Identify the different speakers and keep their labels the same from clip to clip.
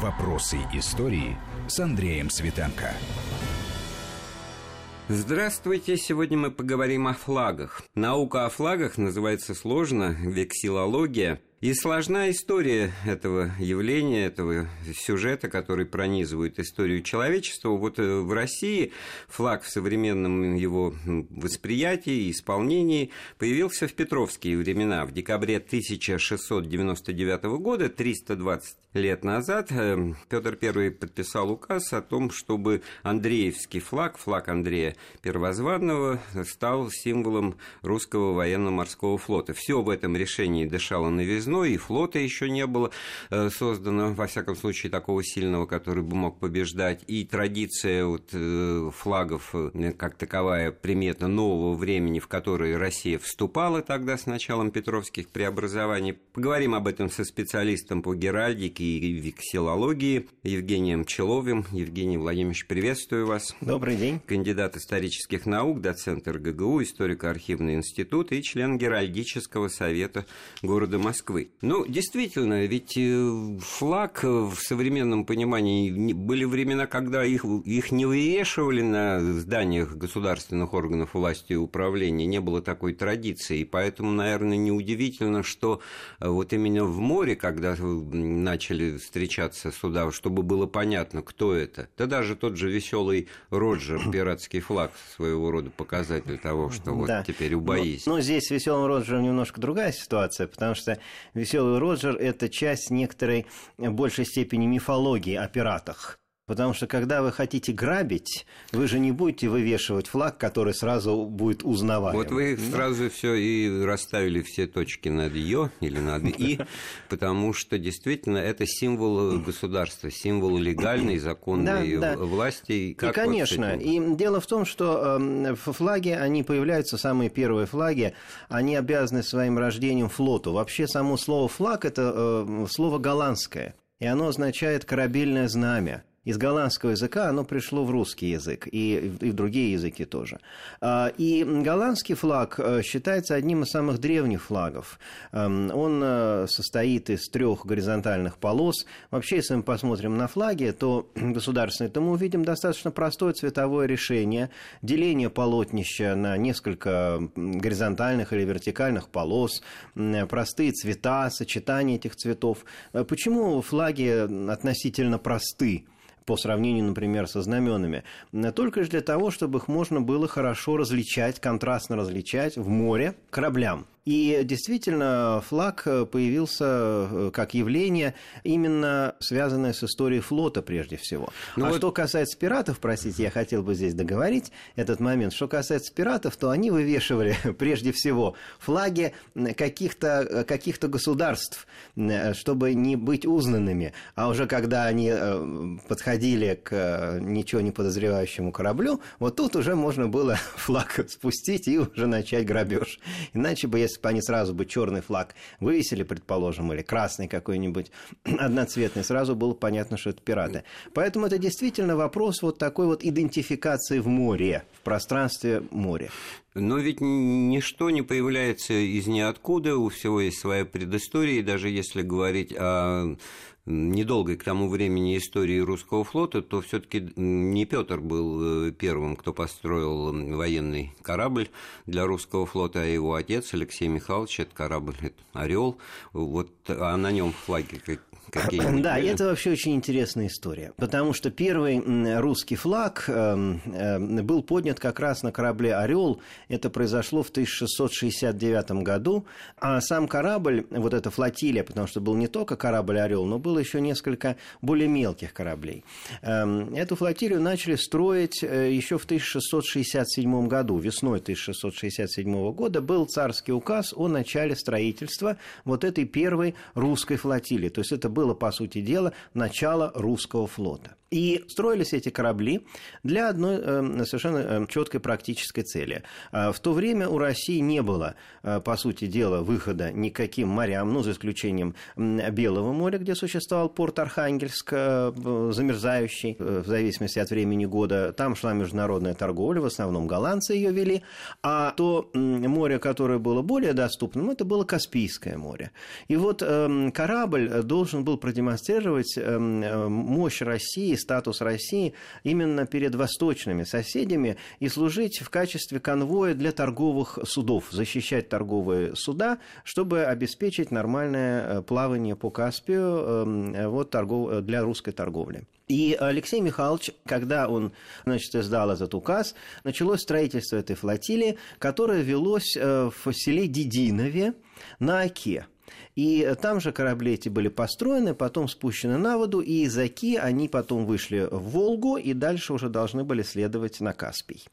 Speaker 1: Вопросы истории с Андреем Светенко.
Speaker 2: Здравствуйте! Сегодня мы поговорим о флагах. Наука о флагах называется сложно вексилология – и сложна история этого явления, этого сюжета, который пронизывает историю человечества. Вот э, в России флаг в современном его восприятии и исполнении появился в петровские времена. В декабре 1699 года, 320 лет назад, э, Петр I подписал указ о том, чтобы Андреевский флаг, флаг Андрея Первозванного, стал символом русского военно-морского флота. Все в этом решении дышало новизной и флота еще не было э, создано, во всяком случае, такого сильного, который бы мог побеждать. И традиция вот, э, флагов, э, как таковая примета нового времени, в которое Россия вступала тогда с началом Петровских преобразований. Поговорим об этом со специалистом по геральдике и вексилологии Евгением Человым. Евгений Владимирович, приветствую вас.
Speaker 3: Добрый день.
Speaker 2: Кандидат исторических наук, доцент РГГУ, историко-архивный институт и член Геральдического совета города Москвы. Ну, действительно, ведь э, флаг в современном понимании были времена, когда их, их не вывешивали на зданиях государственных органов власти и управления, не было такой традиции, и поэтому, наверное, неудивительно, что э, вот именно в море, когда начали встречаться суда, чтобы было понятно, кто это, да даже тот же веселый Роджер, пиратский флаг, своего рода показатель того, что вот да. теперь убоись.
Speaker 3: Но, но здесь с веселым Роджером немножко другая ситуация, потому что Веселый Роджер – это часть некоторой э, большей степени мифологии о пиратах. Потому что когда вы хотите грабить, вы же не будете вывешивать флаг, который сразу будет узнаваем.
Speaker 2: Вот вы да? сразу все и расставили все точки над «ё» или над «и», потому что действительно это символ государства, символ легальной, законной власти.
Speaker 3: И, конечно. И дело в том, что эм, флаги, они появляются, самые первые флаги, они обязаны своим рождением флоту. Вообще само слово «флаг» – это э, слово голландское, и оно означает «корабельное знамя» из голландского языка оно пришло в русский язык и, и в другие языки тоже. А, и голландский флаг э, считается одним из самых древних флагов. Эм, он э, состоит из трех горизонтальных полос. Вообще, если мы посмотрим на флаги, то государственные, то мы увидим достаточно простое цветовое решение. Деление полотнища на несколько горизонтальных или вертикальных полос, простые цвета, сочетание этих цветов. Э, почему флаги относительно просты? По сравнению, например, со знаменами, только лишь для того, чтобы их можно было хорошо различать, контрастно различать в море кораблям. И действительно, флаг появился э, как явление, именно связанное с историей флота прежде всего. Ну а вот... что касается пиратов, простите, я хотел бы здесь договорить этот момент. Что касается пиратов, то они вывешивали прежде всего флаги каких-то каких государств, чтобы не быть узнанными. А уже когда они э, подходили к э, ничего не подозревающему кораблю, вот тут уже можно было флаг спустить и уже начать грабеж. Иначе бы, если если бы они сразу бы черный флаг вывесили, предположим, или красный какой-нибудь одноцветный, сразу было понятно, что это пираты. Поэтому это действительно вопрос вот такой вот идентификации в море, в пространстве моря.
Speaker 2: Но ведь ничто не появляется из ниоткуда, у всего есть своя предыстория, и даже если говорить о недолгой к тому времени истории русского флота, то все-таки не Петр был э, первым, кто построил военный корабль для русского флота, а его отец Алексей Михайлович, это корабль это Орел, вот, а на нем флаги какие-нибудь.
Speaker 3: Да, это вообще очень интересная история, потому что первый русский флаг эм, эм, был поднят как раз на корабле Орел. Это произошло в 1669 году, а сам корабль, вот эта флотилия, потому что был не только корабль Орел, но был было еще несколько более мелких кораблей. Эм, эту флотилию начали строить э, еще в 1667 году. Весной 1667 года был царский указ о начале строительства вот этой первой русской флотилии. То есть это было, по сути дела, начало русского флота. И строились эти корабли для одной э, совершенно э, четкой практической цели. В то время у России не было, по сути дела, выхода никаким морям, ну, за исключением Белого моря, где существовал порт Архангельск, замерзающий, в зависимости от времени года. Там шла международная торговля, в основном голландцы ее вели. А то море, которое было более доступным, это было Каспийское море. И вот эм, корабль должен был продемонстрировать эм, мощь России, статус России именно перед восточными соседями и служить в качестве конвоя для торговых судов, защищать торговые суда, чтобы обеспечить нормальное э, плавание по Каспию эм, вот, торгов... для русской торговли. И Алексей Михайлович, когда он значит, издал этот указ, началось строительство этой флотилии, которое велось э, в селе Дединове на Оке. И там же корабли эти были построены, потом спущены на воду, и из Оки они потом вышли в Волгу и дальше уже должны были следовать на Каспий.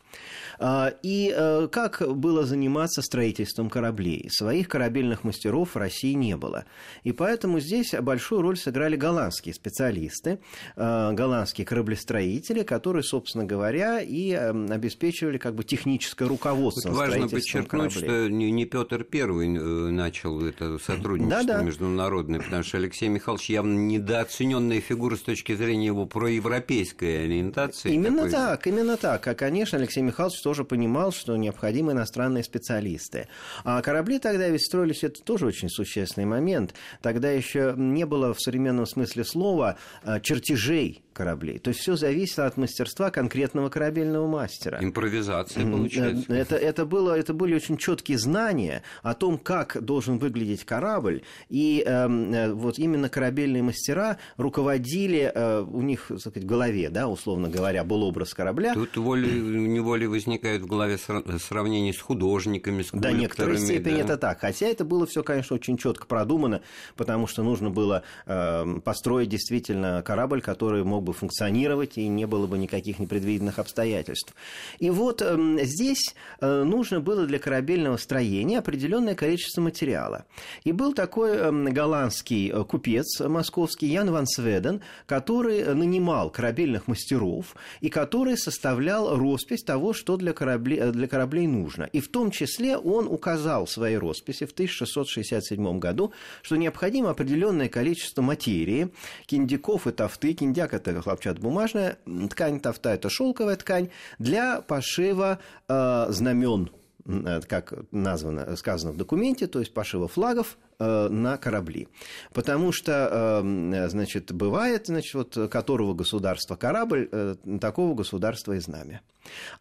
Speaker 3: А, и э, как было заниматься строительством кораблей? Своих корабельных мастеров в России не было. И поэтому здесь большую роль сыграли голландские специалисты, э, голландские кораблестроители, которые, собственно говоря, и обеспечивали как бы техническое руководство.
Speaker 2: Вот важно подчеркнуть, кораблей. что не Петр Первый э, начал это сотрудничество да, да. международное, потому что Алексей Михайлович явно недооцененная фигура с точки зрения его проевропейской ориентации.
Speaker 3: Именно такой... так, именно так. А, конечно, Алексей Михайлович тоже понимал, что необходимы иностранные специалисты. А корабли тогда ведь строились, это тоже очень существенный момент. Тогда еще не было в современном смысле слова а, чертежей кораблей. То есть все зависит от мастерства конкретного корабельного мастера.
Speaker 2: Импровизация получается.
Speaker 3: Это, это, было, это были очень четкие знания о том, как должен выглядеть корабль. И эм, э, вот именно корабельные мастера руководили, э, у них так сказать, в голове, да, условно говоря, был образ корабля.
Speaker 2: Тут волей-неволей возникает в голове сравнение с художниками, с
Speaker 3: До некоторой степени да. это так. Хотя это было все, конечно, очень четко продумано, потому что нужно было э, построить действительно корабль, который мог бы функционировать, и не было бы никаких непредвиденных обстоятельств. И вот э, здесь э, нужно было для корабельного строения определенное количество материала. И был такой э, голландский э, купец московский Ян Ван Сведен, который нанимал корабельных мастеров и который составлял роспись того, что для кораблей, э, для кораблей нужно. И в том числе он указал в своей росписи в 1667 году, что необходимо определенное количество материи, киндиков и тафты. Киндяк – это хлопчатобумажная ткань, тафта – это шелковая ткань, для пошива э, знамен э, как названо, сказано в документе, то есть пошива флагов э, на корабли. Потому что, э, значит, бывает, значит, вот которого государства корабль, э, такого государства и знамя.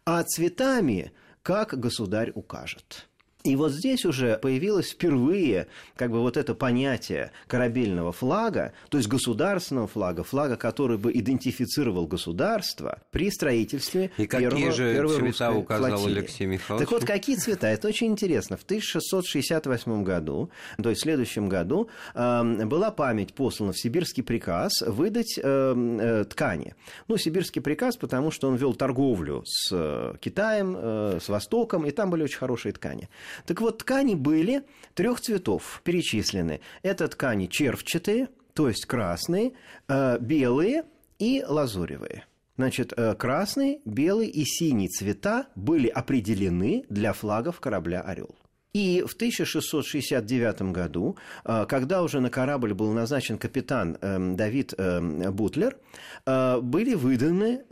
Speaker 3: А цветами, как государь укажет. И вот здесь уже появилось впервые как бы вот это понятие корабельного флага, то есть государственного флага, флага, который бы идентифицировал государство при строительстве
Speaker 2: И
Speaker 3: первого,
Speaker 2: какие же
Speaker 3: первой
Speaker 2: цвета указал
Speaker 3: флотилии.
Speaker 2: Алексей Михайлович?
Speaker 3: Так вот, какие цвета? Это очень интересно. В 1668 году, то есть в следующем году, э, была память послана в сибирский приказ выдать э, э, ткани. Ну, сибирский приказ, потому что он вел торговлю с э, Китаем, э, с Востоком, и там были очень хорошие ткани. Так вот, ткани были трех цветов перечислены. Это ткани червчатые, то есть красные, э, белые и лазуревые. Значит, э, красный, белый и синий цвета были определены для флагов корабля «Орел». И в 1669 году, э, когда уже на корабль был назначен капитан Давид Бутлер, были выданы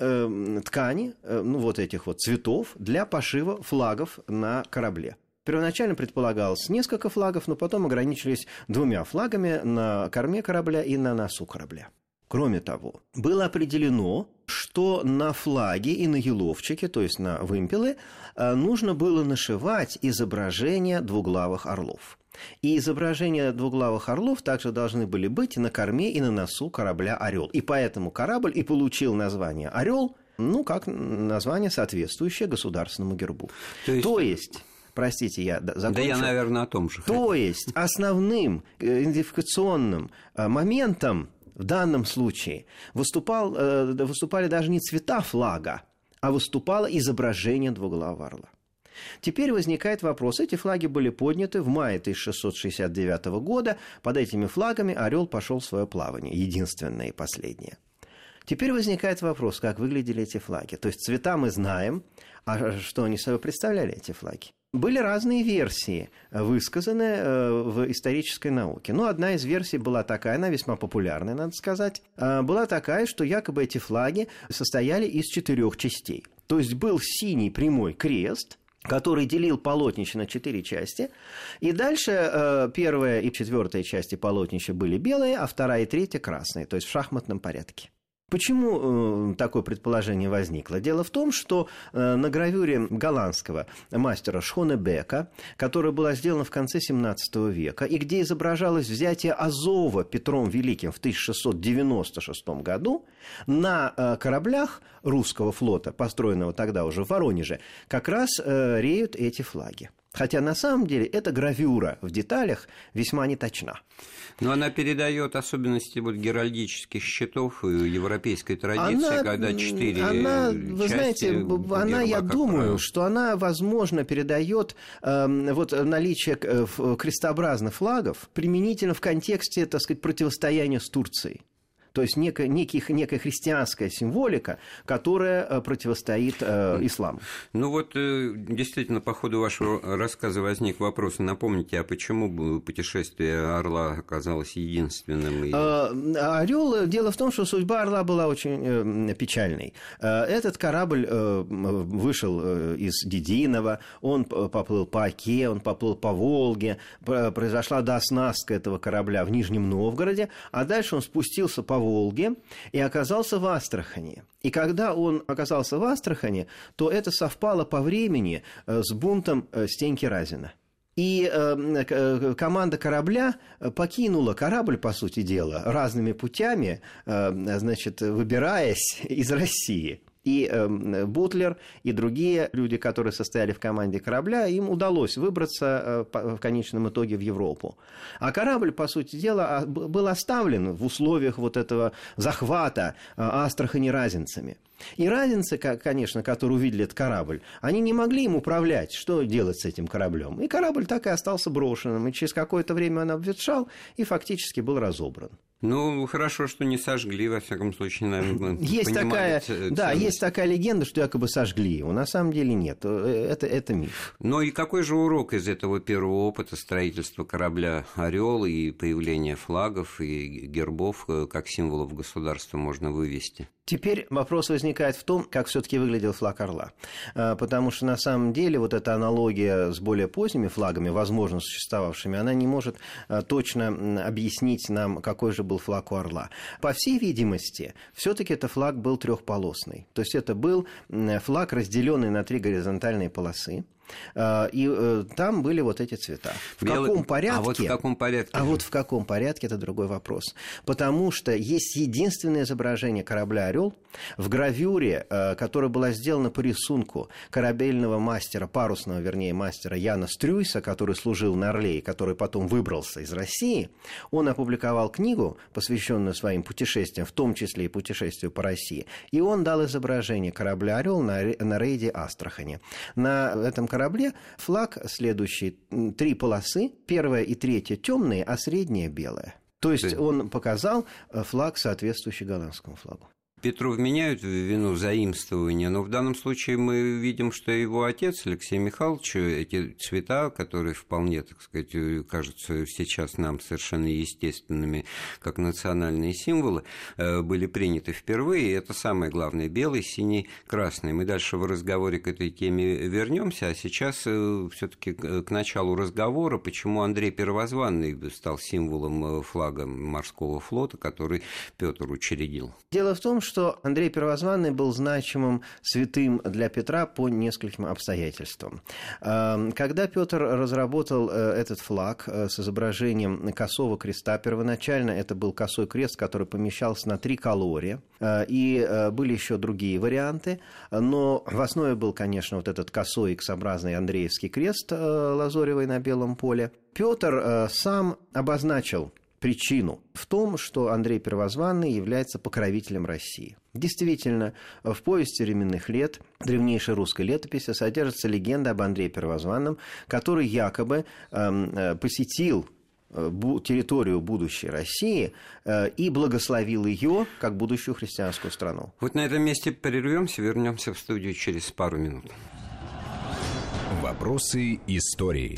Speaker 3: ткани, ну вот этих вот цветов для пошива флагов на корабле. Первоначально предполагалось несколько флагов, но потом ограничились двумя флагами на корме корабля и на носу корабля. Кроме того, было определено, что на флаге и на еловчике, то есть на вымпелы, э, нужно было нашивать изображение двуглавых орлов. И изображения двуглавых орлов также должны были быть на корме и на носу корабля «Орел». И поэтому корабль и получил название «Орел», ну, как название, соответствующее государственному гербу. То есть, То есть простите, я закончу.
Speaker 2: Да я, наверное, о том же.
Speaker 3: То есть основным э, идентификационным э, моментом в данном случае выступал, э, выступали даже не цвета флага, а выступало изображение двуглавого орла. Теперь возникает вопрос. Эти флаги были подняты в мае 1669 года. Под этими флагами орел пошел в свое плавание, единственное и последнее. Теперь возникает вопрос, как выглядели эти флаги. То есть цвета мы знаем, а что они собой представляли, эти флаги? Были разные версии, высказаны э, в исторической науке. Но одна из версий была такая, она весьма популярная, надо сказать, э, была такая, что якобы эти флаги состояли из четырех частей. То есть был синий прямой крест, который делил полотнище на четыре части. И дальше э, первая и четвертая части полотнища были белые, а вторая и третья красные, то есть в шахматном порядке. Почему э, такое предположение возникло? Дело в том, что э, на гравюре голландского мастера Шхонебека, которая была сделана в конце 17 века, и где изображалось взятие Азова Петром Великим в 1696 году, на э, кораблях русского флота, построенного тогда уже в Воронеже, как раз реют эти флаги. Хотя на самом деле эта гравюра в деталях весьма неточна.
Speaker 2: Но она передает особенности вот геральдических щитов и европейской традиции, она, когда четыре
Speaker 3: она,
Speaker 2: части
Speaker 3: Вы знаете, она, я думаю, правило. что она, возможно, передает э, вот наличие э, крестообразных флагов применительно в контексте, так сказать, противостояния с Турцией то есть некая, неких, некая христианская символика, которая э, противостоит э, исламу.
Speaker 2: Ну вот, э, действительно, по ходу вашего рассказа возник вопрос, напомните, а почему путешествие Орла оказалось единственным? И...
Speaker 3: Э, Орел, дело в том, что судьба Орла была очень печальной. Этот корабль вышел из Дединова, он поплыл по Оке, он поплыл по Волге, произошла дооснастка этого корабля в Нижнем Новгороде, а дальше он спустился по Волге и оказался в Астрахани. И когда он оказался в Астрахани, то это совпало по времени э, с бунтом э, Стеньки Разина. И э, команда корабля покинула корабль, по сути дела, разными путями, значит, выбираясь из России и э, Бутлер, и другие люди, которые состояли в команде корабля, им удалось выбраться э, в конечном итоге в Европу. А корабль, по сути дела, был оставлен в условиях вот этого захвата э, Астрахани разинцами. И разницы, конечно, которые увидели этот корабль, они не могли им управлять, что делать с этим кораблем. И корабль так и остался брошенным, и через какое-то время он обветшал и фактически был разобран.
Speaker 2: Ну, хорошо, что не сожгли, во всяком случае, наверное.
Speaker 3: Есть такая, да, есть такая легенда, что якобы сожгли его. На самом деле нет. Э, это, это миф.
Speaker 2: Ну и какой же урок из этого первого опыта строительства корабля Орел и появления флагов и гербов э, как символов государства можно вывести?
Speaker 3: Теперь вопрос возникает в том, как все-таки выглядел флаг орла. А, потому что на самом деле вот эта аналогия с более поздними флагами, возможно, существовавшими, она не может а, точно объяснить нам, какой же был флаг у орла. По всей видимости, все-таки это флаг был трехполосный. То есть это был флаг, разделенный на три горизонтальные полосы. А, и э, там были вот эти цвета. В Белый... каком порядке? А
Speaker 2: вот в каком порядке?
Speaker 3: А вот в каком порядке это другой вопрос. Потому что есть единственное изображение корабля Орел в гравюре, э, которая была сделана по рисунку корабельного мастера, парусного, вернее, мастера Яна Стрюйса, который служил на Орле и который потом выбрался из России. Он опубликовал книгу, посвященную своим путешествиям, в том числе и путешествию по России. И он дал изображение корабля Орел на, на рейде Астрахани. На этом корабле флаг следующий. Три полосы. Первая и третья темные, а средняя белая. То есть он показал э, флаг, соответствующий голландскому флагу.
Speaker 2: Петру вменяют в вину заимствования, но в данном случае мы видим, что его отец, Алексей Михайлович, эти цвета, которые вполне, так сказать, кажутся сейчас нам совершенно естественными, как национальные символы, э, были приняты впервые. И это самое главное – белый, синий, красный. Мы дальше в разговоре к этой теме вернемся, а сейчас э, все-таки к началу разговора, почему Андрей Первозванный стал символом э, флага морского флота, который Петр учредил.
Speaker 3: Дело в том, что Андрей Первозванный был значимым святым для Петра по нескольким обстоятельствам. Эм, когда Петр разработал э, этот флаг э, с изображением косого креста, первоначально это был косой крест, который помещался на три калории, э, и были еще другие варианты, но в основе был, конечно, вот этот косой X-образный Андреевский крест лазоревый на белом поле. Петр сам обозначил причину в том, что Андрей Первозванный является покровителем России. Действительно, в повести временных лет древнейшей русской летописи содержится легенда об Андрее Первозванном, который якобы эм, э, посетил территорию будущей России и благословил ее как будущую христианскую страну.
Speaker 2: Вот на этом месте прервемся, вернемся в студию через пару минут.
Speaker 1: Вопросы истории.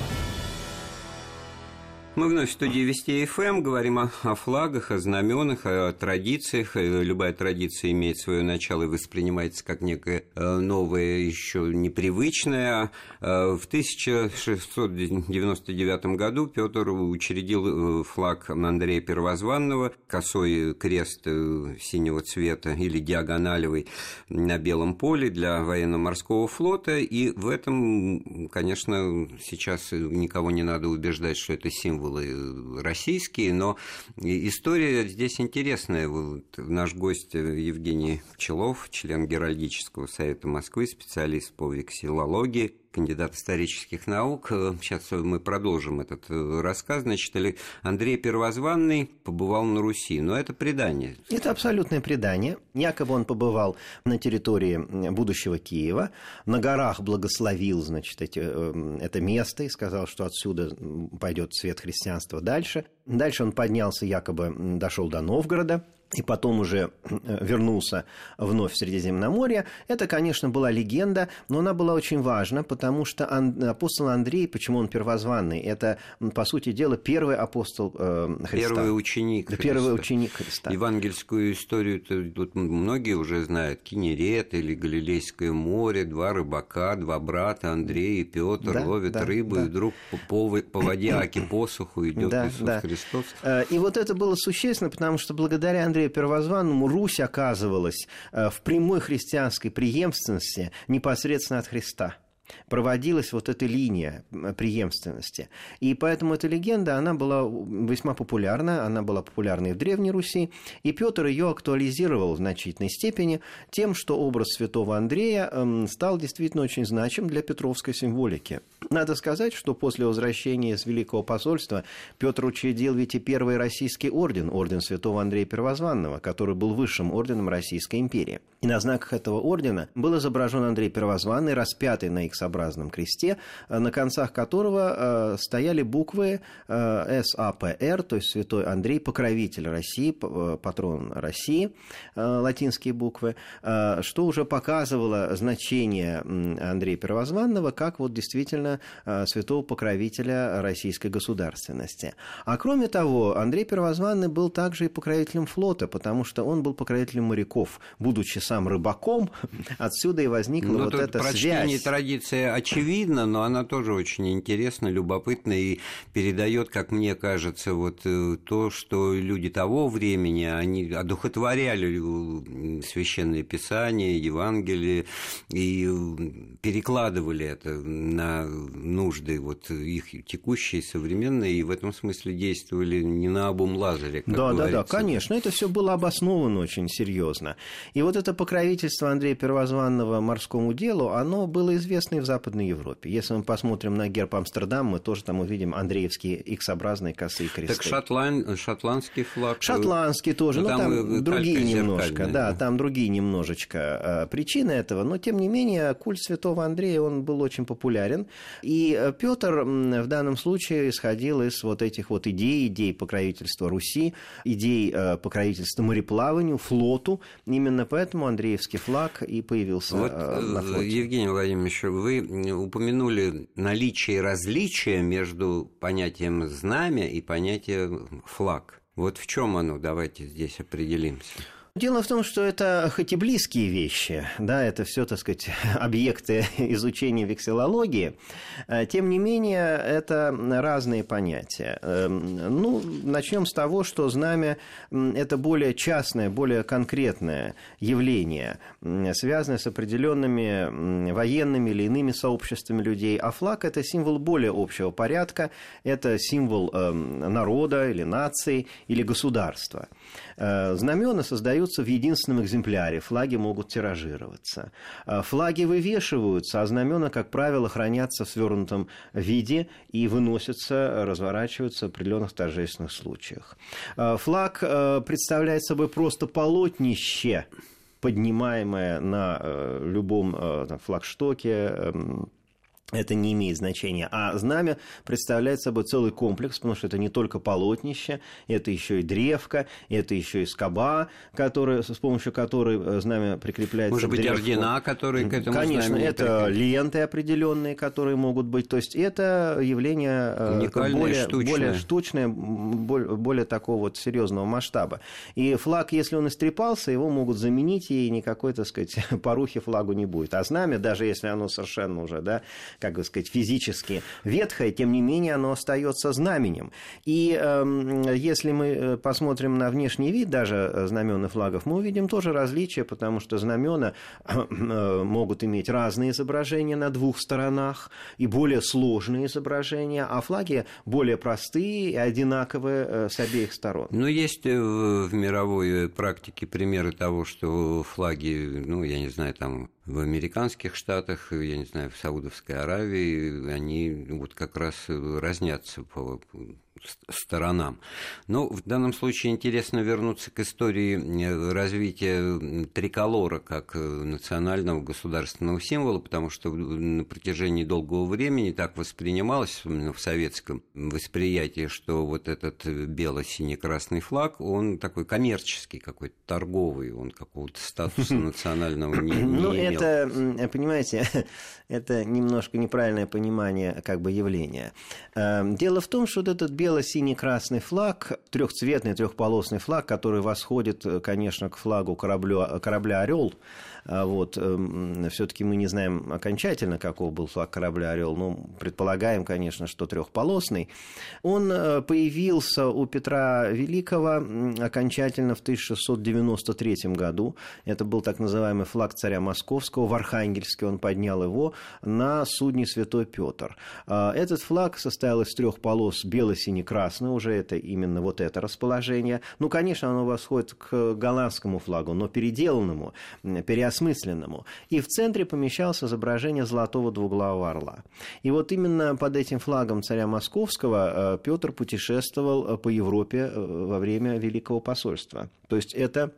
Speaker 2: Мы вновь в студии Вести ФМ эм, говорим о, о флагах, о знаменах, о традициях. Э, любая традиция имеет свое начало и воспринимается как некое э, новое, еще непривычное. Э, в 1699 году Петр учредил флаг Андрея Первозванного, косой крест синего цвета или диагоналевый на белом поле для военно-морского флота. И в этом, конечно, сейчас никого не надо убеждать, что это символ символы российские, но история здесь интересная. Вот наш гость Евгений Пчелов, член Геральдического совета Москвы, специалист по вексилологии, кандидат исторических наук. Сейчас мы продолжим этот э, рассказ. Значит, Андрей Первозванный побывал на Руси, но это предание.
Speaker 3: Это абсолютное предание. Якобы он побывал на территории будущего Киева, на горах благословил, значит, эти, э, это место и сказал, что отсюда пойдет свет христианства дальше. Дальше он поднялся, якобы дошел до Новгорода, и потом уже э, вернулся вновь в Средиземноморье. Это, конечно, была легенда, но она была очень важна, потому что апостол Андрей, почему он первозванный, это, по сути дела, первый апостол э, Христа.
Speaker 2: Первый ученик Христа.
Speaker 3: Первый ученик Христа.
Speaker 2: Евангельскую историю тут многие уже знают. Кинерет или Галилейское море, два рыбака, два брата, Андрей и Петр да, ловят да, рыбу, да. и вдруг по, по воде Аки посуху идет да, Иисус да. Христос.
Speaker 3: Э, и вот это было существенно, потому что благодаря Андрею Андрею Первозванному Русь оказывалась э, в прямой христианской преемственности непосредственно от Христа проводилась вот эта линия преемственности. И поэтому эта легенда, она была весьма популярна, она была популярна и в Древней Руси, и Петр ее актуализировал в значительной степени тем, что образ святого Андрея эм, стал действительно очень значим для петровской символики. Надо сказать, что после возвращения с Великого посольства Петр учредил ведь и первый российский орден, орден святого Андрея Первозванного, который был высшим орденом Российской империи. И на знаках этого ордена был изображен Андрей Первозванный, распятый на их X-образном кресте, э, на концах которого э, стояли буквы э, САПР, то есть Святой Андрей, покровитель России, патрон России, латинские буквы, что уже показывало значение Андрея Первозванного как вот действительно святого покровителя российской государственности. А кроме того, Андрей Первозванный был также и покровителем флота, потому что он был покровителем моряков, будучи сам рыбаком, отсюда и возникла ну, вот эта связь.
Speaker 2: Ситуация очевидна, но она тоже очень интересна, любопытна и передает, как мне кажется, вот э, то, что люди того времени, они одухотворяли э, священные писания, Евангелие и э, перекладывали это на нужды вот их текущие, современные, и в этом смысле действовали не на обум Лазаря.
Speaker 3: да, говорится. да, да, конечно, это все было обосновано очень серьезно. И вот это покровительство Андрея Первозванного морскому делу, оно было известно в Западной Европе. Если мы посмотрим на герб Амстердам, мы тоже там увидим Андреевские X-образные косые кресты.
Speaker 2: Так шотланд, шотландский флаг.
Speaker 3: Э, шотландский тоже, но, ну, там, там другие немножко, да, там другие немножечко э, причины этого, но тем не менее культ святого Андрея, он был очень популярен, и э, Петр в данном случае исходил из вот этих вот идей, идей покровительства Руси, идей покровительства мореплаванию, флоту, именно поэтому Андреевский флаг и появился вот, на флоте.
Speaker 2: Евгений Владимирович, вы упомянули наличие различия между понятием знамя и понятием флаг. Вот в чем оно? Давайте здесь определимся.
Speaker 3: Дело в том, что это хоть и близкие вещи, да, это все, так сказать, объекты изучения вексилологии, э, тем не менее, это разные понятия. Эм, ну, начнем с того, что знамя – это более частное, более конкретное явление, связанное с определенными военными или иными сообществами людей, а флаг – это символ более общего порядка, это символ эм, народа или нации или государства. Э, знамена создаются в единственном экземпляре, флаги могут тиражироваться. Э, флаги вывешиваются, а знамена, как правило, хранятся в свернутом виде и выносятся, разворачиваются в определенных торжественных случаях. Э, флаг представляет собой просто полотнище поднимаемое на любом флагштоке, эм, это не имеет значения. А знамя представляет собой целый комплекс, потому что это не только полотнище, это еще и древка, это еще и скоба, которая, с помощью которой э, знамя прикрепляется
Speaker 2: Может
Speaker 3: к
Speaker 2: быть,
Speaker 3: древку.
Speaker 2: ордена, которые к этому
Speaker 3: Конечно, это ленты определенные, которые могут быть. То есть это явление э,
Speaker 2: Уникальное,
Speaker 3: более,
Speaker 2: штучное.
Speaker 3: более штучное, более такого вот серьезного масштаба. И флаг, если он истрепался, его могут заменить, и никакой, так сказать, порухи флагу не будет. А знамя, даже если оно совершенно уже, да, как бы сказать, физически ветхое, тем не менее оно остается знаменем. И э, если мы э, посмотрим на внешний вид даже э, знамен и флагов, мы увидим тоже различия, потому что знамена э, могут иметь разные изображения на двух сторонах и более сложные изображения, а флаги более простые и одинаковые с обеих сторон.
Speaker 2: Ну, есть в мировой практике примеры того, что флаги, ну, я не знаю, там в американских штатах, я не знаю, в Саудовской Аравии, они вот как раз разнятся по сторонам. Но в данном случае интересно вернуться к истории э, развития триколора как э, национального государственного символа, потому что на протяжении долгого времени так воспринималось именно в советском восприятии, что вот этот бело-синий-красный флаг, он такой коммерческий какой-то, торговый, он какого-то статуса национального не, не
Speaker 3: Ну,
Speaker 2: имел.
Speaker 3: это, м, понимаете, это немножко неправильное понимание как бы явления. Эм, Дело в том, что вот этот бело-синий-красный флаг, трехцветный, трехполосный флаг, который восходит, э, конечно, к флагу кораблю, корабля «Орел», вот, все-таки мы не знаем окончательно, каков был флаг корабля «Орел», но предполагаем, конечно, что трехполосный. Он э, появился у Петра Великого окончательно в 1693 году. Это был так называемый флаг царя Московского. В Архангельске он поднял его на судне «Святой Петр». А, Этот флаг состоял из трех полос бело-сине-красный, уже это именно вот это расположение. Ну, конечно, оно восходит к голландскому флагу, но переделанному, м, переосмысленному. И в центре помещалось изображение золотого двуглавого орла. И вот именно под этим флагом царя Московского э, Петр путешествовал э, по Европе э, во время Великого посольства. То есть это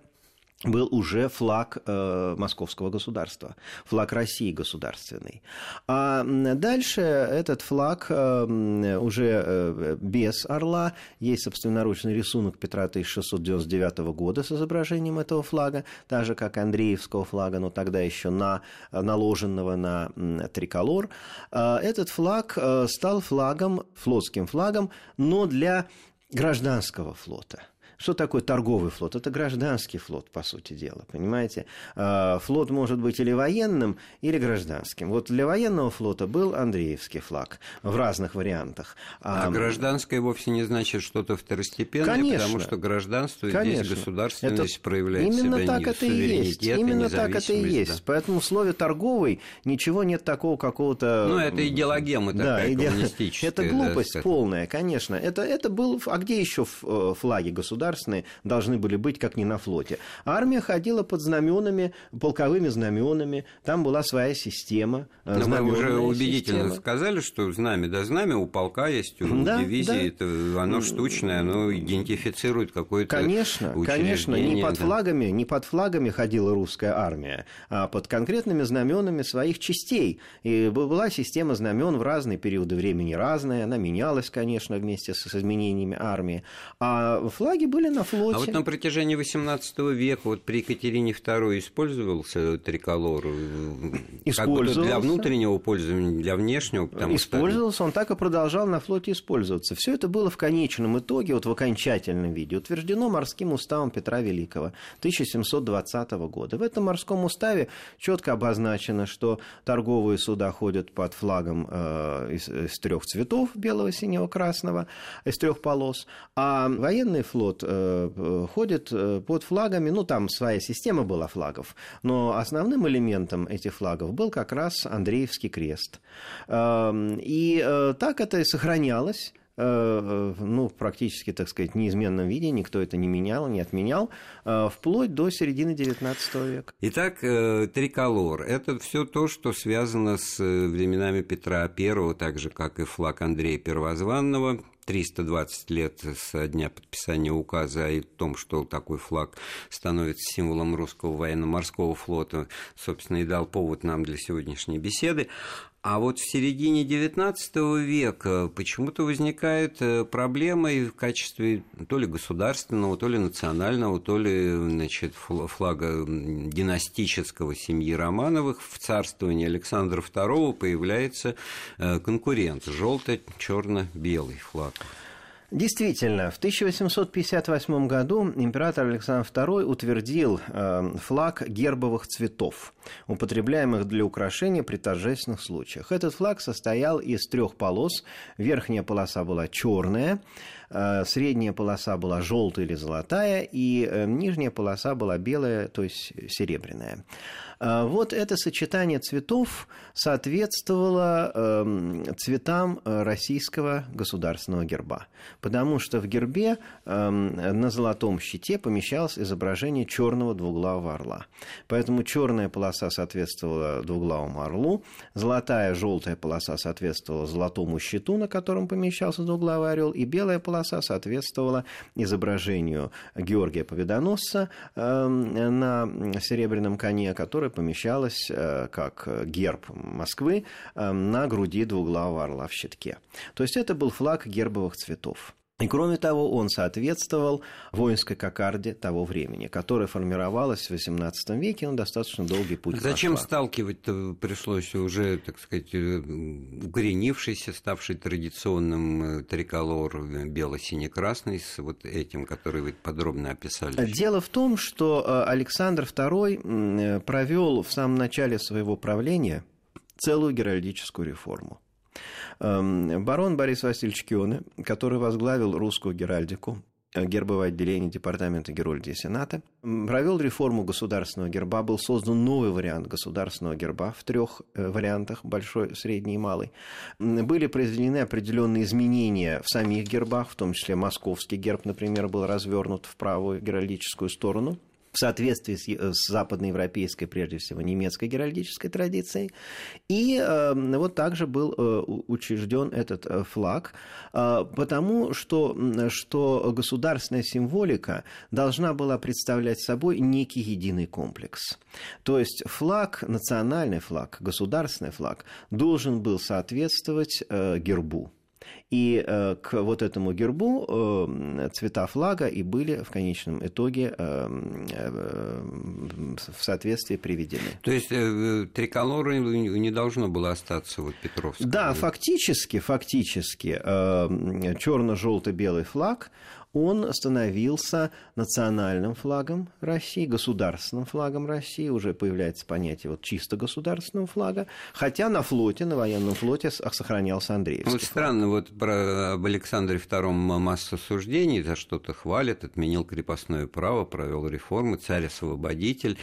Speaker 3: был уже флаг э, московского государства, флаг России государственный. А дальше этот флаг э, уже э, без орла. Есть собственноручный рисунок Петра 1699 года с изображением этого флага, так же, как Андреевского флага, но тогда еще на, наложенного на триколор. А Этот флаг э, стал флагом, флотским флагом, но для гражданского флота – что такое торговый флот? Это гражданский флот, по сути дела, понимаете? А, Флот может быть или военным, или гражданским. Вот для военного флота был Андреевский флаг в разных вариантах.
Speaker 2: А гражданское вовсе не значит что-то второстепенное,
Speaker 3: Конечно.
Speaker 2: потому что гражданство
Speaker 3: Конечно.
Speaker 2: здесь государственность
Speaker 3: Это
Speaker 2: проявляет
Speaker 3: Именно
Speaker 2: себя
Speaker 3: так это и есть. Именно так это и есть.
Speaker 2: да.
Speaker 3: Поэтому в слове торговый ничего нет такого какого-то.
Speaker 2: Ну, это идеологема
Speaker 3: Да,
Speaker 2: такая
Speaker 3: иде-
Speaker 2: коммунистическая.
Speaker 3: Это
Speaker 2: да,
Speaker 3: глупость
Speaker 2: скажем.
Speaker 3: полная, конечно. Это, это был... А где еще э, флаги государственные должны были быть, как не на флоте? Армия ходила под знаменами, полковыми знаменами. Там была своя система. э,
Speaker 2: Но мы уже убедительно
Speaker 3: система.
Speaker 2: сказали, что знамя, да, знамя у полка есть, у
Speaker 3: Да,
Speaker 2: дивизии,
Speaker 3: да.
Speaker 2: это, оно штучное, оно идентифицирует какое-то
Speaker 3: Конечно, конечно, не под
Speaker 2: да.
Speaker 3: флагами, не под флагами ходила русская армия, а под конкретными знаменами своих частей. И была система знамен в разные периоды времени разная, она менялась, конечно, вместе с изменениями армии. А флаги были на флоте.
Speaker 2: А вот на протяжении XVIII века вот при Екатерине II использовался триколор э, как для
Speaker 3: Использовался.
Speaker 2: внутреннего пользования, для внешнего, потому что
Speaker 3: Использовался, он так и продолжал на флоте использоваться. Все это было в конечном итоге, вот в окончательном виде, утверждено морским уставом Петра Великого 1720 года. В этом морском уставе четко обозначено, что торговые суда ходят под флагом э, из, из трех цветов, белого, синего, красного, из трех полос, а военный флот э, ходит э, под флагами, ну, там своя система была флагов, но основным элементом этих флагов был как раз Андреевский крест. Эм, И э, так это и сохранялось э, ну, практически, так сказать, неизменном виде, никто это не менял, не отменял, вплоть до середины XIX века.
Speaker 2: Итак, триколор – это все то, что связано с временами Петра I, так же, как и флаг Андрея Первозванного. 320 лет со дня подписания указа о том, что такой флаг становится символом русского военно-морского флота, собственно, и дал повод нам для сегодняшней беседы. А вот в середине XIX века почему-то возникает э, проблема и в качестве то ли государственного, то ли национального, то ли значит, флага династического семьи Романовых в царствовании Александра II появляется э, конкурент – желто-черно-белый флаг.
Speaker 3: Действительно, в 1858 году император Александр II утвердил э, флаг гербовых цветов, употребляемых для украшения при торжественных случаях. Этот флаг состоял из трех полос. Верхняя полоса была черная, э, средняя полоса была желтая или золотая, и э, нижняя полоса была белая, то есть серебряная. А, вот это сочетание цветов соответствовало эм, цветам э, российского государственного герба, потому что в гербе эм, на золотом щите помещалось изображение черного двуглавого орла. Поэтому черная полоса соответствовала двуглавому орлу, золотая желтая полоса соответствовала золотому щиту, на котором помещался двуглавый орел, и белая полоса соответствовала изображению Георгия Победоносца эм, на серебряном коне, который помещалась э, как герб Москвы э, на груди двуглавого орла в щитке. То есть это был флаг гербовых цветов. И кроме того, он соответствовал воинской кокарде того времени, которая формировалась в XVIII веке, он достаточно долгий путь
Speaker 2: Зачем прошла. сталкивать пришлось уже, так сказать, э, укоренившийся, ставший традиционным э, триколор э, бело-сине-красный с вот этим, который вы подробно описали?
Speaker 3: Дело в том, что Александр II провел в самом начале своего правления целую геральдическую реформу. Эм, барон Борис Васильевич Кёне, который возглавил русскую геральдику, э, гербовое отделение Департамента Герольдии Сената, провел реформу государственного герба, был создан новый вариант государственного герба в трех э, вариантах, большой, средний и малый. Были произведены определенные изменения в самих гербах, в том числе московский герб, например, был развернут в правую геральдическую сторону – в соответствии с, э, с западноевропейской, прежде всего, немецкой геральдической традицией. И э, вот также был э, учрежден этот э, флаг, э, потому что, что государственная символика должна была представлять собой некий единый комплекс. То есть флаг, национальный флаг, государственный флаг должен был соответствовать э, гербу. И э, к вот этому гербу э, цвета флага и были в конечном итоге э, в соответствии приведены.
Speaker 2: То есть триколоры не должно было остаться вот Петровского?
Speaker 3: Да, фактически, фактически черно-желто-белый флаг он становился национальным флагом России, государственным флагом России, уже появляется понятие вот чисто государственного флага, хотя на флоте, на военном флоте сохранялся Андреевский
Speaker 2: Вот странно, вот про об Александре II масса суждений, за что-то хвалят, отменил крепостное право, провел реформы, царь-освободитель,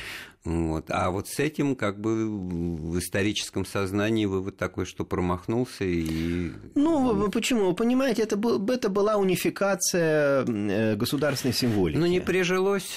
Speaker 2: вот. А вот с этим как бы в историческом сознании вывод такой, что промахнулся и...
Speaker 3: Ну, почему? Вы понимаете, это, был, это была унификация э, государственной символики.
Speaker 2: Но не прижилось?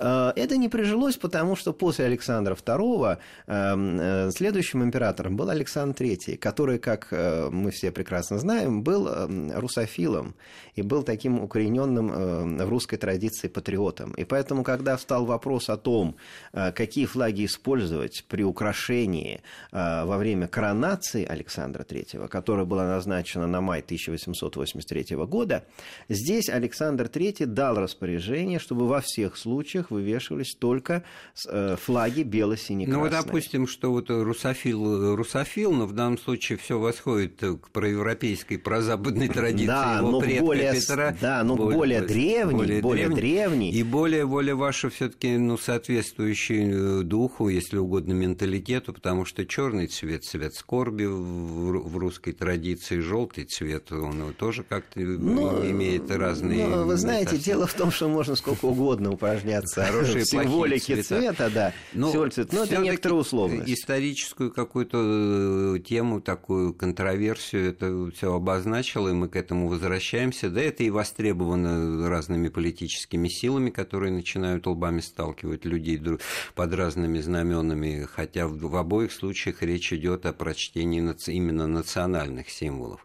Speaker 3: Э, это не прижилось, потому что после Александра II э, следующим императором был Александр III, который, как мы все прекрасно знаем, был русофилом и был таким укорененным в русской традиции патриотом. И поэтому, когда встал вопрос о том, какие флаги использовать при украшении э, во время коронации Александра III, которая была назначена на май 1883 года, здесь Александр III дал распоряжение, чтобы во всех случаях вывешивались только э, флаги бело-сине-красные.
Speaker 2: Ну, вот допустим, что вот русофил, русофил, но в данном случае все восходит к проевропейской, прозападной традиции
Speaker 3: да,
Speaker 2: его
Speaker 3: но
Speaker 2: предка
Speaker 3: более,
Speaker 2: Петра.
Speaker 3: Да, но более, более древний, более, более древний.
Speaker 2: И более, более ваша все-таки ну, соответствующий Э, духу, если угодно, менталитету, потому что черный цвет цвет скорби в, русской традиции, желтый цвет, он тоже как-то ну, имеет разные.
Speaker 3: Ну, вы знаете, дело в том, что можно сколько угодно упражняться в символике цвета, да, но, но это некоторая условность.
Speaker 2: Историческую какую-то э, тему, такую контроверсию, это все обозначило, и мы к этому возвращаемся. Да, это и востребовано разными политическими силами, которые начинают лбами сталкивать людей под разными знаменами, хотя в, обоих случаях речь идет о прочтении именно национальных символов.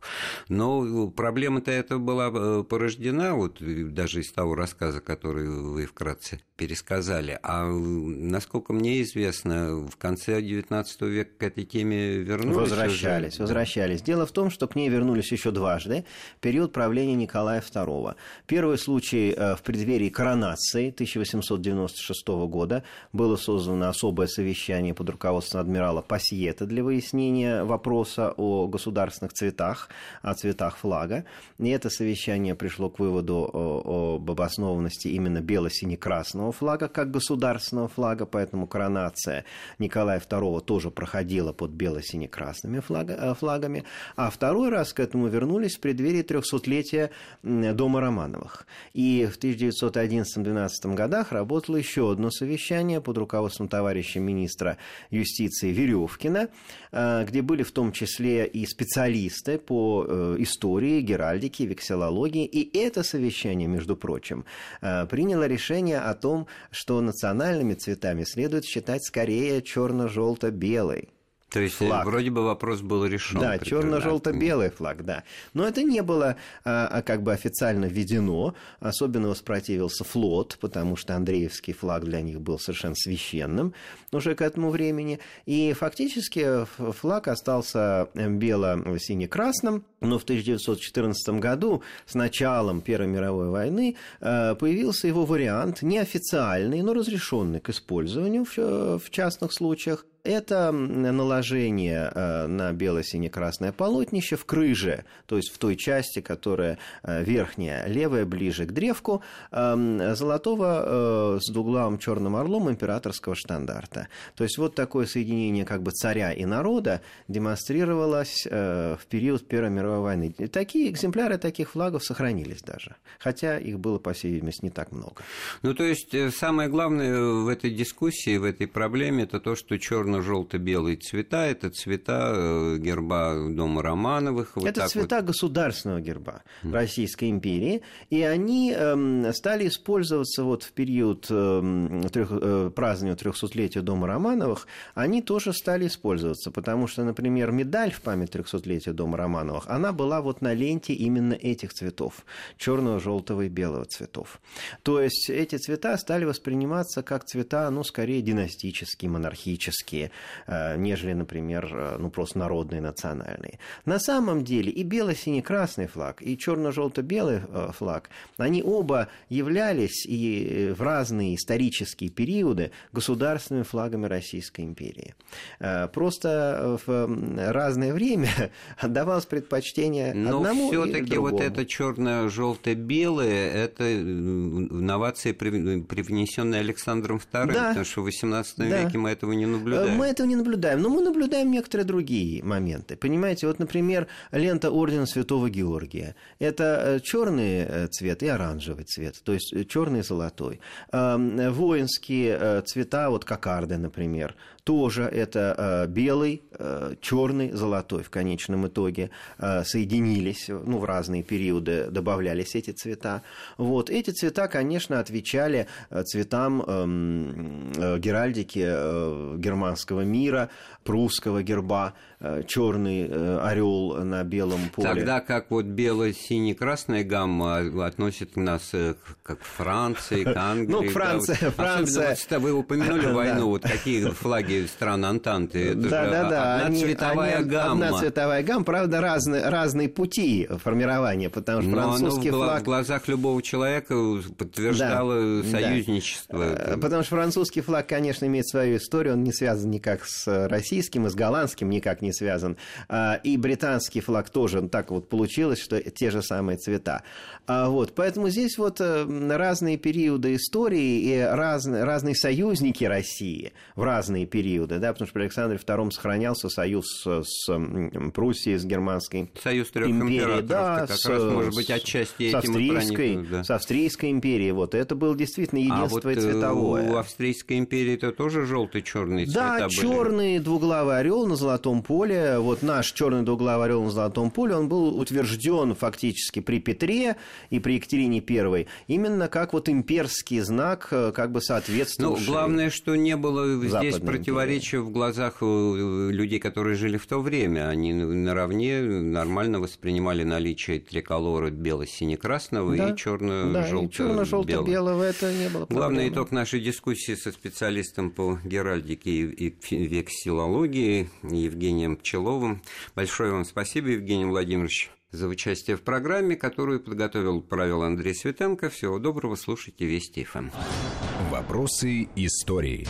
Speaker 2: Но проблема-то эта была э, порождена, вот даже из того рассказа, который вы вкратце пересказали. А насколько мне известно, в конце XIX века к этой теме вернулись?
Speaker 3: Возвращались, уже? возвращались. Дело в том, что к ней вернулись еще дважды. Период правления Николая II. Первый случай э, в преддверии коронации 1896 года было создано особое совещание под руководством адмирала Пассиета для выяснения вопроса о государственных цветах, о цветах флага. И это совещание пришло к выводу об обоснованности именно бело-сине-красного флага как государственного флага, поэтому коронация Николая II тоже проходила под бело-сине-красными э, флагами. А второй раз к этому вернулись в преддверии 300-летия Дома Романовых. И в 1911-12 годах работало еще одно совещание под руководством товарища министра юстиции Веревкина, э, где были в том числе и специалисты по э, истории, геральдике, векселологии. И это совещание, между прочим, приняло решение о том, что национальными цветами следует считать скорее черно-желто-белый.
Speaker 2: То есть э, флаг. вроде бы вопрос был решен.
Speaker 3: Да, черно-желто-белый флаг, да. Но это не было а, а, как бы официально введено. Особенно воспротивился флот, потому что Андреевский флаг для них был совершенно священным уже к этому времени. И фактически флаг остался бело-сине-красным. Но в 1914 году, с началом Первой мировой войны, а, появился его вариант, неофициальный, но разрешенный к использованию в, в частных случаях это наложение э, на бело-сине-красное полотнище в крыже, то есть в той части, которая э, верхняя, левая, ближе к древку, эм, золотого э, с двуглавым черным орлом императорского штандарта. То есть вот такое соединение как бы царя и народа демонстрировалось в период Первой мировой войны. Такие экземпляры таких флагов сохранились даже, хотя их было, по всей видимости, не так много.
Speaker 2: Ну, то есть самое главное в этой дискуссии, в этой проблеме, это то, что черный черно-желто-белые цвета. Это цвета э, герба дома Романовых.
Speaker 3: Вот это цвета вот. государственного герба Российской империи. И они э, стали использоваться вот в период э, трех, э, празднования 300-летия дома Романовых. Они тоже стали использоваться, потому что, например, медаль в память 300-летия дома Романовых, она была вот на ленте именно этих цветов. Черного, желтого и белого цветов. То есть эти цвета стали восприниматься как цвета, ну, скорее династические, монархические Э, нежели, например, э, ну, просто народные, национальные. На самом деле и бело-синий-красный флаг, и черно-желто-белый э, флаг, они оба являлись и в разные исторические периоды государственными флагами Российской империи. Просто в разное время отдавалось предпочтение Но одному
Speaker 2: все-таки вот это черно-желто-белое, это новация, привнесенная Александром II, да. потому что в XVIII да. веке мы этого не наблюдаем
Speaker 3: мы этого не наблюдаем, но мы наблюдаем некоторые другие моменты. Понимаете, вот, например, лента Ордена Святого Георгия. Это э, черный э, цвет и оранжевый цвет, то есть э, черный и золотой. Воинские цвета, вот кокарды, например, тоже это белый, черный, золотой в конечном итоге соединились, ну, в разные периоды добавлялись эти цвета. Вот. Эти цвета, конечно, отвечали цветам эм, геральдики германского мира, прусского герба, э, черный э, орел на белом поле.
Speaker 2: Тогда как вот бело-сине-красная гамма относит нас э, к Франции, к Англии.
Speaker 3: Ну, Франция, да, Франция.
Speaker 2: Вот, вы упомянули войну, вот какие флаги стран Антанты.
Speaker 3: да, да, да. Одна цветовая гамма. Одна цветовая гамма, правда, разные, разные пути формирования, потому что французский флаг...
Speaker 2: в глазах любого человека подтверждало союзничество.
Speaker 3: Потому что французский флаг, конечно, имеет свою историю, он не связан никак с российским и с голландским никак не связан. А, и британский флаг тоже так вот получилось, что те же самые цвета. А, вот, поэтому здесь вот э, разные периоды истории и разные, разные союзники России в разные периоды периоды, да, потому что при Александре II сохранялся союз с, Пруссией, с германской
Speaker 2: Союз трех
Speaker 3: империей, да,
Speaker 2: как
Speaker 3: с,
Speaker 2: раз, может быть, отчасти
Speaker 3: с австрийской,
Speaker 2: проникнут, да.
Speaker 3: с австрийской империей, вот, это было действительно единство
Speaker 2: а вот,
Speaker 3: цветовое.
Speaker 2: у австрийской империи это тоже желтый-черный цвета
Speaker 3: Да, черный двуглавый орел на золотом поле, вот наш черный двуглавый орел на золотом поле, он был утвержден фактически при Петре и при Екатерине I, именно как вот имперский знак, э, как бы соответствующий.
Speaker 2: Ну, главное, что не было здесь
Speaker 3: Западной
Speaker 2: противоречия в глазах э, людей, которые жили в то время. Они наравне нормально воспринимали наличие триколора бело-сине-красного
Speaker 3: Да,
Speaker 2: и черно-желтого.
Speaker 3: Да, черно-желто-белого это не было
Speaker 2: Главный
Speaker 3: проблемой.
Speaker 2: итог нашей дискуссии со специалистом по геральдике и и вексилологии Евгением Пчеловым. Большое вам спасибо, Евгений Владимирович, за участие в программе, которую подготовил, провел Андрей Светенко. Всего доброго, слушайте Вести ФМ.
Speaker 1: Вопросы истории.